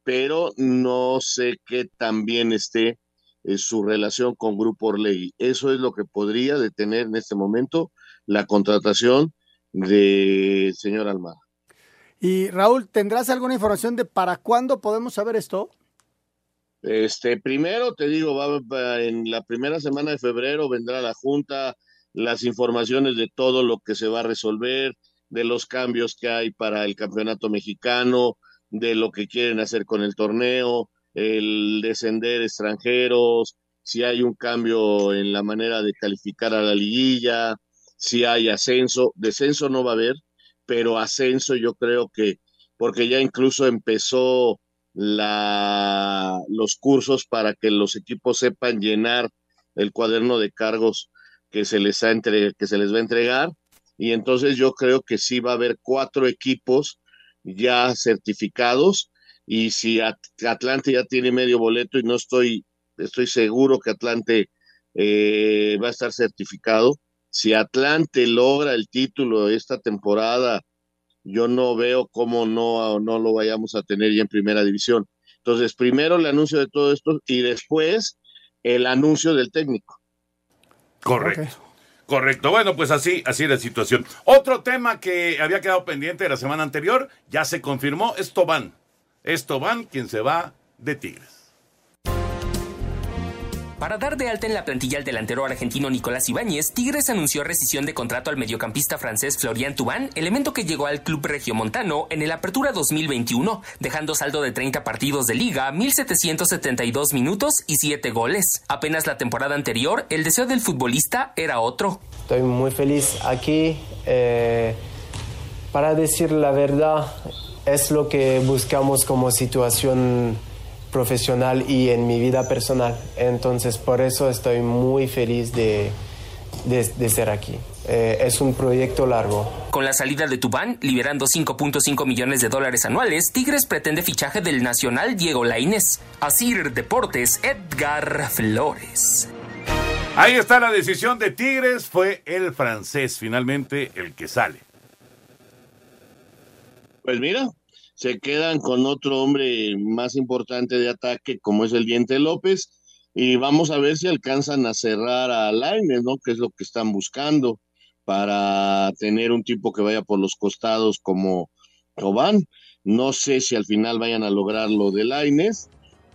pero no sé qué tan bien esté eh, su relación con Grupo Orlegui. Eso es lo que podría detener en este momento la contratación del señor Almada. Y Raúl, ¿tendrás alguna información de para cuándo podemos saber esto? Este, primero te digo, va, va- en la primera semana de febrero vendrá la Junta, las informaciones de todo lo que se va a resolver, de los cambios que hay para el campeonato mexicano, de lo que quieren hacer con el torneo, el descender extranjeros, si hay un cambio en la manera de calificar a la liguilla, si hay ascenso, descenso no va a haber, pero ascenso yo creo que, porque ya incluso empezó la, los cursos para que los equipos sepan llenar el cuaderno de cargos que se les, ha que se les va a entregar. Y entonces yo creo que sí va a haber cuatro equipos ya certificados y si Atlante ya tiene medio boleto y no estoy, estoy seguro que Atlante eh, va a estar certificado, si Atlante logra el título esta temporada, yo no veo cómo no, no lo vayamos a tener ya en primera división. Entonces, primero el anuncio de todo esto y después el anuncio del técnico. Correcto. Correcto. Bueno, pues así, así es la situación. Otro tema que había quedado pendiente de la semana anterior, ya se confirmó, es Tobán. Es Tobán quien se va de Tigres. Para dar de alta en la plantilla al delantero argentino Nicolás Ibáñez, Tigres anunció rescisión de contrato al mediocampista francés Florian Tubán, elemento que llegó al club regiomontano en el Apertura 2021, dejando saldo de 30 partidos de liga, 1.772 minutos y 7 goles. Apenas la temporada anterior, el deseo del futbolista era otro. Estoy muy feliz aquí. Eh, para decir la verdad, es lo que buscamos como situación profesional y en mi vida personal. Entonces, por eso estoy muy feliz de, de, ser aquí. Eh, es un proyecto largo. Con la salida de Tubán, liberando 5.5 millones de dólares anuales, Tigres pretende fichaje del nacional Diego Lainez. Asir Deportes, Edgar Flores. Ahí está la decisión de Tigres, fue el francés finalmente el que sale. Pues mira, se quedan con otro hombre más importante de ataque como es el Diente López y vamos a ver si alcanzan a cerrar a Laines, ¿no? Que es lo que están buscando para tener un tipo que vaya por los costados como Tobán. No sé si al final vayan a lograr lo de Laines,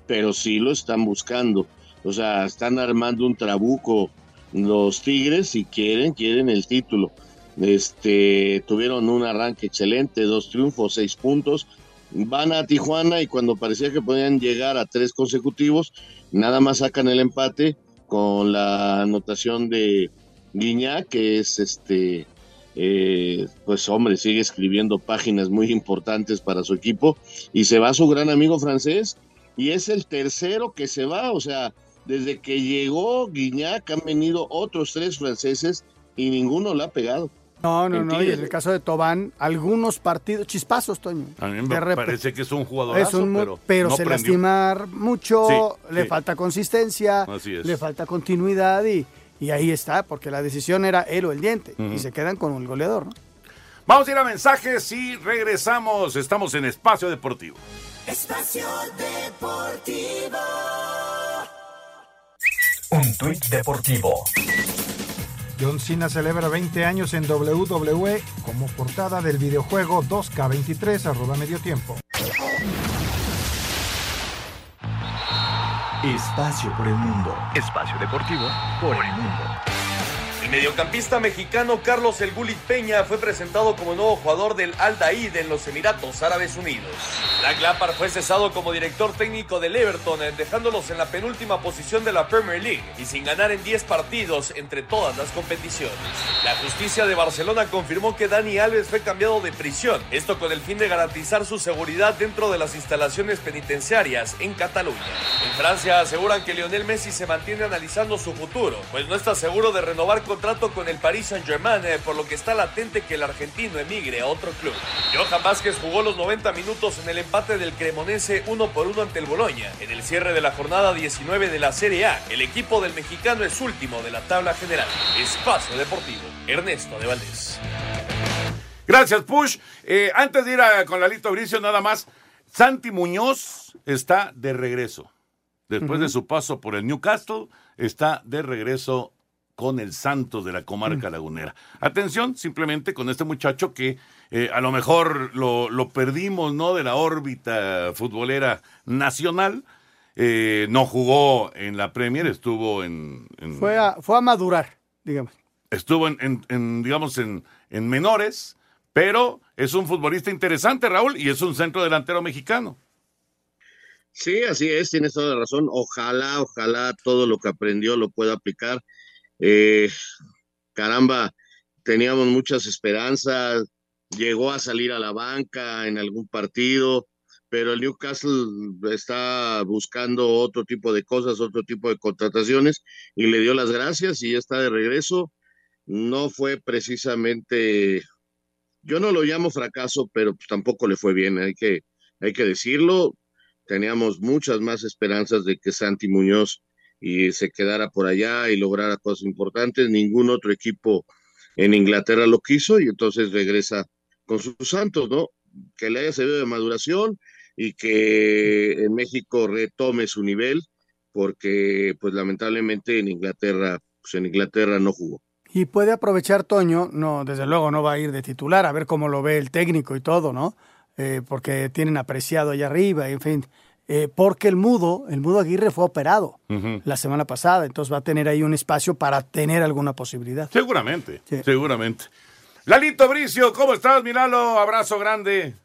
pero sí lo están buscando. O sea, están armando un trabuco los Tigres y quieren, quieren el título. Este, tuvieron un arranque excelente, dos triunfos, seis puntos. Van a Tijuana y cuando parecía que podían llegar a tres consecutivos, nada más sacan el empate con la anotación de Guiñá, que es este, eh, pues hombre, sigue escribiendo páginas muy importantes para su equipo y se va su gran amigo francés y es el tercero que se va, o sea, desde que llegó Guiñac han venido otros tres franceses y ninguno lo ha pegado. No, no, no. Y en el caso de Tobán, algunos partidos, chispazos, Toño. A mí me parece que es un jugador. pero, pero se lastimar mucho, le falta consistencia, le falta continuidad y, y, ahí está, porque la decisión era él o el diente. Y se quedan con el goleador, ¿no? Vamos a ir a mensajes y regresamos. Estamos en Espacio Deportivo. Espacio Deportivo. Un tuit deportivo. John Cena celebra 20 años en WWE como portada del videojuego 2K23 arroba medio tiempo. Espacio por el mundo. Espacio deportivo por el mundo. Mediocampista mexicano Carlos El Gulit Peña fue presentado como nuevo jugador del Al Daid en los Emiratos Árabes Unidos. Black Lampard fue cesado como director técnico del Everton, dejándolos en la penúltima posición de la Premier League y sin ganar en 10 partidos entre todas las competiciones. La justicia de Barcelona confirmó que Dani Alves fue cambiado de prisión, esto con el fin de garantizar su seguridad dentro de las instalaciones penitenciarias en Cataluña. En Francia aseguran que Lionel Messi se mantiene analizando su futuro, pues no está seguro de renovar con contrato con el Paris Saint-Germain, eh, por lo que está latente que el argentino emigre a otro club. Johan Vázquez jugó los 90 minutos en el empate del Cremonese 1 por 1 ante el Boloña. En el cierre de la jornada 19 de la Serie A, el equipo del mexicano es último de la tabla general. Espacio Deportivo, Ernesto de Valdés. Gracias, Push. Eh, antes de ir con la lista Bricio, nada más, Santi Muñoz está de regreso. Después de su paso por el Newcastle, está de regreso con el Santos de la comarca mm. lagunera. Atención simplemente con este muchacho que eh, a lo mejor lo, perdimos ¿no? de la órbita futbolera nacional. Eh, no jugó en la Premier, estuvo en... fue, a, fue a madurar, digamos. Estuvo en, digamos, en, en menores, pero es un futbolista interesante, Raúl, y es un centro delantero mexicano. Sí, así es, tienes toda la razón. Ojalá, ojalá todo lo que aprendió lo pueda aplicar eh, caramba, teníamos muchas esperanzas, llegó a salir a la banca en algún partido, pero el Newcastle está buscando otro tipo de cosas, otro tipo de contrataciones y le dio las gracias y ya está de regreso. No fue precisamente, yo no lo llamo fracaso, pero pues tampoco le fue bien, hay que hay que decirlo, teníamos muchas más esperanzas de que Santi Muñoz y se quedara por allá y lograra cosas importantes. Ningún otro equipo en Inglaterra lo quiso y entonces regresa con sus santos, ¿no? Que le haya servido de maduración y que en México retome su nivel, porque pues lamentablemente en Inglaterra, pues en Inglaterra no jugó. Y puede aprovechar Toño, no, desde luego no va a ir de titular, a ver cómo lo ve el técnico y todo, ¿no? Eh, porque tienen apreciado allá arriba, en fin. Eh, porque el Mudo, el Mudo Aguirre fue operado la semana pasada, entonces va a tener ahí un espacio para tener alguna posibilidad. Seguramente, seguramente. Lalito Bricio, ¿cómo estás, Milalo? Abrazo grande.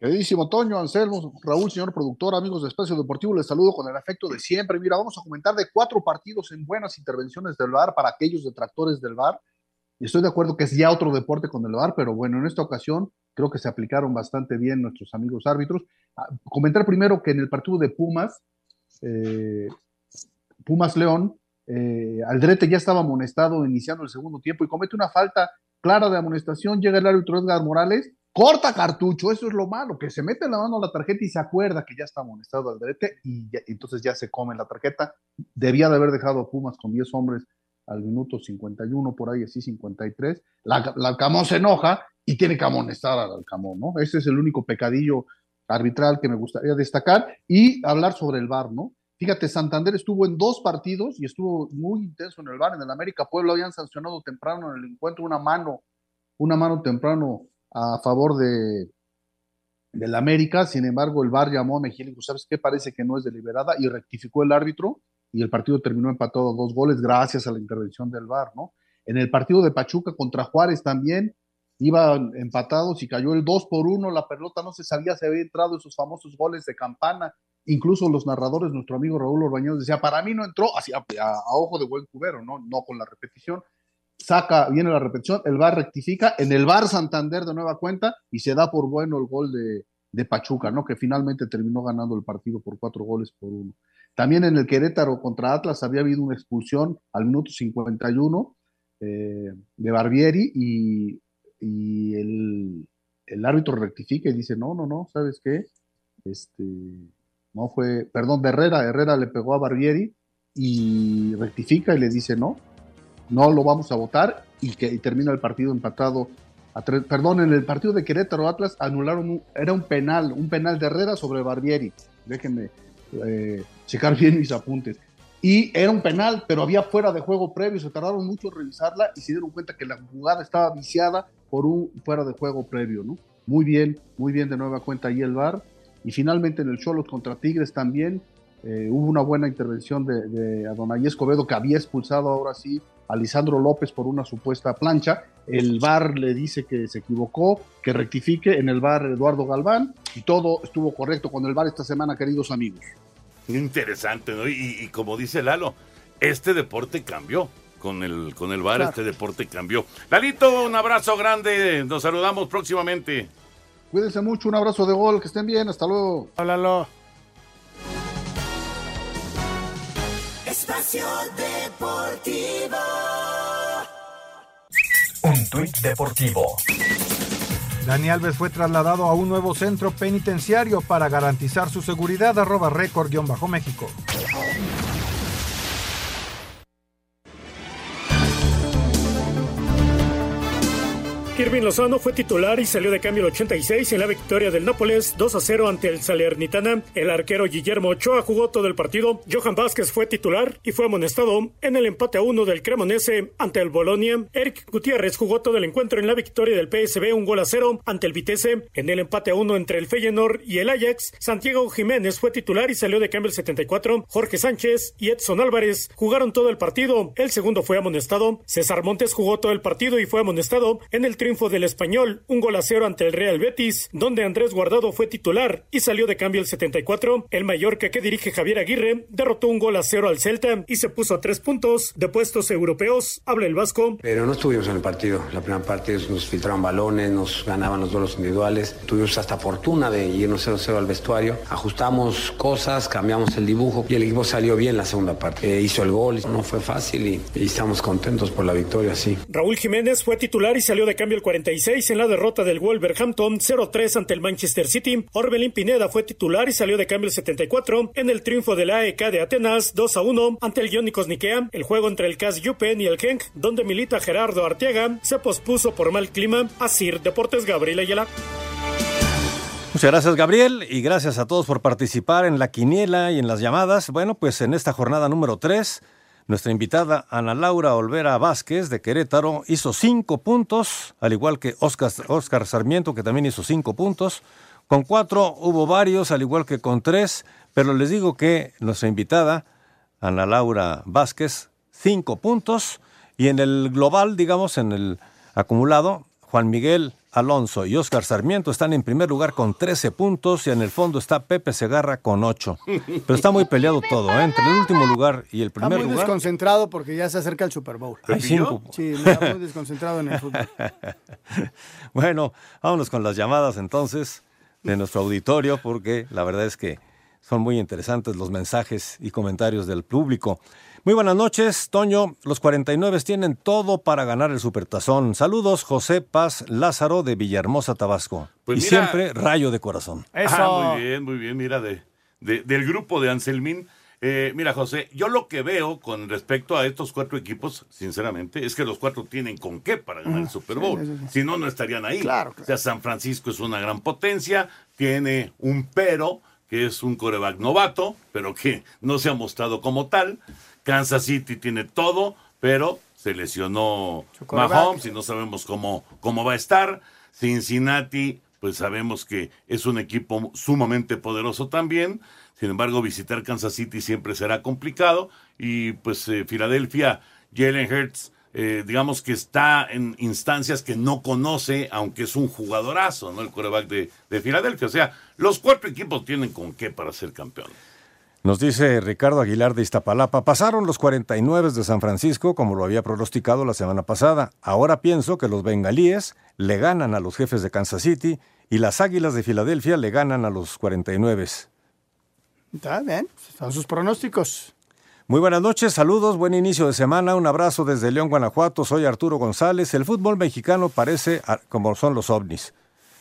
Queridísimo Toño, Anselmo, Raúl, señor productor, amigos de Espacio Deportivo, les saludo con el afecto de siempre. Mira, vamos a comentar de cuatro partidos en buenas intervenciones del VAR para aquellos detractores del VAR. Estoy de acuerdo que es ya otro deporte con el VAR, pero bueno, en esta ocasión creo que se aplicaron bastante bien nuestros amigos árbitros. Ah, comentar primero que en el partido de Pumas, eh, Pumas León, eh, Aldrete ya estaba amonestado iniciando el segundo tiempo y comete una falta clara de amonestación, llega el árbitro Edgar Morales corta cartucho, eso es lo malo, que se mete la mano a la tarjeta y se acuerda que ya está amonestado al derecho y entonces ya se come la tarjeta. Debía de haber dejado a Pumas con 10 hombres al minuto 51, por ahí así 53. La, la Camón se enoja y tiene que amonestar al Camón, ¿no? Ese es el único pecadillo arbitral que me gustaría destacar y hablar sobre el VAR, ¿no? Fíjate, Santander estuvo en dos partidos y estuvo muy intenso en el VAR. En el América Pueblo habían sancionado temprano en el encuentro una mano, una mano temprano a favor de del América, sin embargo el VAR llamó a Mejía y dijo, ¿sabes qué? Parece que no es deliberada y rectificó el árbitro y el partido terminó empatado a dos goles gracias a la intervención del VAR, ¿no? En el partido de Pachuca contra Juárez también iban empatados y cayó el 2 por 1, la pelota no se sabía si había entrado esos famosos goles de campana, incluso los narradores, nuestro amigo Raúl Orbañez decía, para mí no entró, así a, ojo de buen cubero, ¿no? No con la repetición, saca, viene la repetición, el VAR rectifica, en el VAR Santander de nueva cuenta y se da por bueno el gol de, Pachuca, ¿no? Que finalmente terminó ganando el partido por cuatro goles por uno. También en el Querétaro contra Atlas había habido una expulsión al minuto 51 eh, de Barbieri y, el, árbitro rectifica y dice, no, no, no, ¿sabes qué? Este, no fue, perdón, de Herrera, Herrera le pegó a Barbieri y rectifica y le dice, no, no lo vamos a votar y que termina el partido empatado. Perdón, en el partido de Querétaro Atlas anularon, era un penal, un penal de Herrera sobre Barbieri. Déjenme eh, checar bien mis apuntes. Y era un penal, pero había fuera de juego previo, se tardaron mucho en revisarla y se dieron cuenta que la jugada estaba viciada por un fuera de juego previo, ¿no? Muy bien, muy bien de nueva cuenta ahí el VAR. Y finalmente en el Cholos contra Tigres también eh, hubo una buena intervención de, de Adonai Escobedo que había expulsado ahora sí a Lisandro López por una supuesta plancha. El VAR le dice que se equivocó, que rectifique en el VAR Eduardo Galván y todo estuvo correcto con el VAR esta semana, queridos amigos. Interesante, ¿no? Y, como dice Lalo, este deporte cambió. Con el, con el VAR este deporte cambió. Lalito, un abrazo grande. Nos saludamos próximamente. Cuídense mucho, un abrazo de gol, que estén bien, hasta luego. Háblalo. Espacio Deportivo. Un tuit deportivo. Dani Alves fue trasladado a un nuevo centro penitenciario para garantizar su seguridad. Arroba récord-méxico. Irving Lozano fue titular y salió de cambio el 86 en la victoria del Nápoles 2 a 0 ante el Salernitana. El arquero Guillermo Ochoa jugó todo el partido. Johan Vázquez fue titular y fue amonestado en el empate a 1 del Cremonese ante el Bolonia. Eric Gutiérrez jugó todo el encuentro en la victoria del PSB un gol a 0 ante el Vitesse. En el empate a 1 entre el Feyenoord y el Ajax, Santiago Jiménez fue titular y salió de cambio el 74. Jorge Sánchez y Edson Álvarez jugaron todo el partido. El segundo fue amonestado. César Montes jugó todo el partido y fue amonestado en el triunfo del español, un gol a cero ante el Real Betis, donde Andrés Guardado fue titular y salió de cambio el 74. El Mallorca que dirige Javier Aguirre derrotó un gol a cero al Celta y se puso a tres puntos de puestos europeos. Habla el Vasco. Pero no estuvimos en el partido. La primera parte nos filtraron balones, nos ganaban los duelos individuales. Tuvimos hasta fortuna de irnos 0-0 al vestuario. Ajustamos cosas, cambiamos el dibujo y el equipo salió bien la segunda parte. Eh, hizo el gol, no fue fácil y, y estamos contentos por la victoria, sí. Raúl Jiménez fue titular y salió de cambio el 46 en la derrota del Wolverhampton 0-3 ante el Manchester City. Orbelín Pineda fue titular y salió de cambio el 74 en el triunfo del AEK de Atenas 2-1 ante el Iónicos Nikea. El juego entre el CAS Yupen y el Genk, donde milita Gerardo Arteaga, se pospuso por mal clima. Asir Deportes Gabriel Ayala. Muchas gracias, Gabriel, y gracias a todos por participar en la quiniela y en las llamadas. Bueno, pues en esta jornada número 3, nuestra invitada Ana Laura Olvera Vázquez de Querétaro hizo cinco puntos, al igual que Oscar, Sarmiento, que también hizo cinco puntos. Con cuatro hubo varios, al igual que con tres, pero les digo que nuestra invitada, Ana Laura Vázquez, cinco puntos, y en el global, digamos, en el acumulado, Juan Miguel Alonso y Oscar Sarmiento están en primer lugar con 13 puntos y en el fondo está Pepe Segarra con 8. Pero está muy peleado todo, ¿eh? entre el último lugar y el Está primer muy lugar. desconcentrado porque ya se acerca el Super Bowl. Hay cinco. Sí, está muy desconcentrado en el fútbol. Bueno, vámonos con las llamadas entonces de nuestro auditorio porque la verdad es que son muy interesantes los mensajes y comentarios del público. Muy buenas noches, Toño. Los 49 tienen todo para ganar el Supertazón. Saludos, José Paz Lázaro de Villahermosa, Tabasco. Pues y mira- siempre rayo de corazón. Ah, muy bien, muy bien. Mira, de, de- del grupo de Anselmín. eh, mira, José, yo lo que veo con respecto a estos cuatro equipos, sinceramente, es que los cuatro tienen con qué para ganar el Super Bowl. sí, sí, sí. Si no, no estarían ahí. Claro, O sea, San Francisco es una gran potencia, tiene un pero, que es un coreback novato, pero que no se ha mostrado como tal. Kansas City tiene todo, pero se lesionó. Mahomes y no sabemos cómo, cómo va a estar. Cincinnati, pues sabemos que es un equipo sumamente poderoso también. Sin embargo, visitar Kansas City siempre será complicado. Y pues eh, Filadelfia, Jalen Hurts, eh, digamos que está en instancias que no conoce, aunque es un jugadorazo, ¿no? El quarterback de, de Filadelfia. O sea, los cuatro equipos tienen con qué para ser campeón. Nos dice Ricardo Aguilar de Iztapalapa, pasaron los 49 de San Francisco como lo había pronosticado la semana pasada. Ahora pienso que los bengalíes le ganan a los jefes de Kansas City y las águilas de Filadelfia le ganan a los 49. Está bien, son sus pronósticos. Muy buenas noches, saludos, buen inicio de semana, un abrazo desde León, Guanajuato, soy Arturo González. El fútbol mexicano parece como son los ovnis.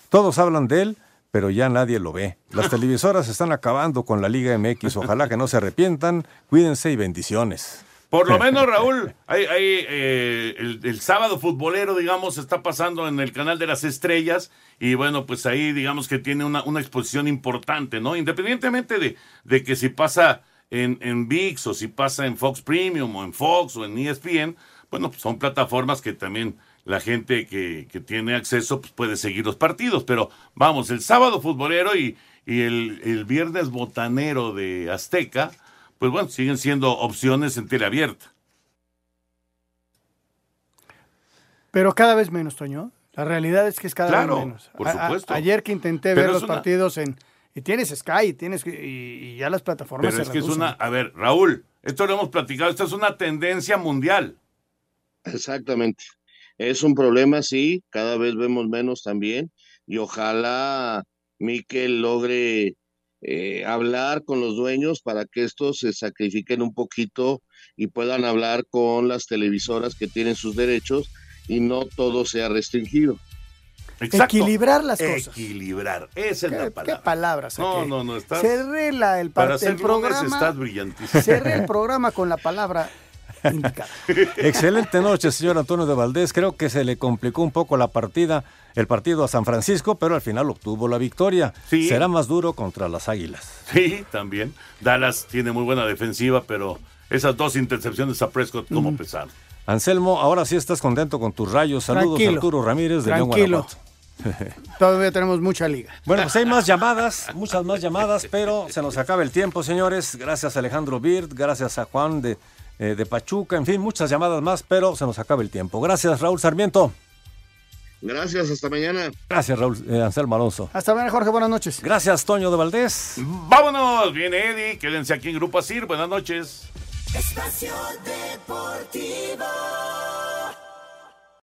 Todos hablan de él, pero ya nadie lo ve. Las televisoras están acabando con la Liga MX, ojalá que no se arrepientan, cuídense y bendiciones. Por lo menos, Raúl, hay, hay, eh, el, el sábado futbolero, digamos, está pasando en el canal de las estrellas y bueno, pues ahí digamos que tiene una, una exposición importante, ¿no? Independientemente de, de que si pasa en, en VIX o si pasa en Fox Premium o en Fox o en ESPN, bueno, pues son plataformas que también la gente que, que tiene acceso pues puede seguir los partidos, pero vamos, el sábado futbolero y, y el, el viernes botanero de Azteca, pues bueno, siguen siendo opciones en teleabierta. Pero cada vez menos, Toño. La realidad es que es cada Claro, vez menos. por A- a- supuesto. ayer que intenté Pero ver los una- partidos en... Y tienes Sky, y tienes y, y ya las plataformas Pero se es que es reducen. una, a ver, Raúl, esto lo hemos platicado, esto es una tendencia mundial. Exactamente. Es un problema, sí, cada vez vemos menos también y ojalá Miquel logre eh, hablar con los dueños para que estos se sacrifiquen un poquito y puedan hablar con las televisoras que tienen sus derechos y no todo sea restringido. Equilibrar las cosas. Equilibrar, esa es la ¿Qué palabra. palabras? No, aquí? no, no, estás... Cerré la- el, para el programa. estás brillantísimo. Cerré el programa con la palabra indicada. Excelente noche, señor Antonio de Valdés. Creo que se le complicó un poco la partida, el partido a San Francisco, pero al final obtuvo la victoria. Sí. Será más duro contra las Águilas. Sí, también. Dallas tiene muy buena defensiva, pero esas dos intercepciones a Prescott, ¿cómo pesaron? Anselmo, ahora sí estás contento con tus rayos. Saludos Tranquilo. Arturo Ramírez de León, Tranquilo. Guanajuato. Todavía tenemos mucha liga. Bueno, pues hay más llamadas, muchas más llamadas, pero se nos acaba el tiempo, señores. Gracias a Alejandro Bird, gracias a Juan de, eh, de Pachuca, en fin, muchas llamadas más, pero se nos acaba el tiempo. Gracias, Raúl Sarmiento. Gracias, hasta mañana. Gracias, Raúl eh, Anselmo Alonso. Hasta mañana, Jorge. Buenas noches. Gracias, Toño de Valdés. Vámonos, viene Eddie, quédense aquí en Grupo Asir, buenas noches. Espacio Deportivo.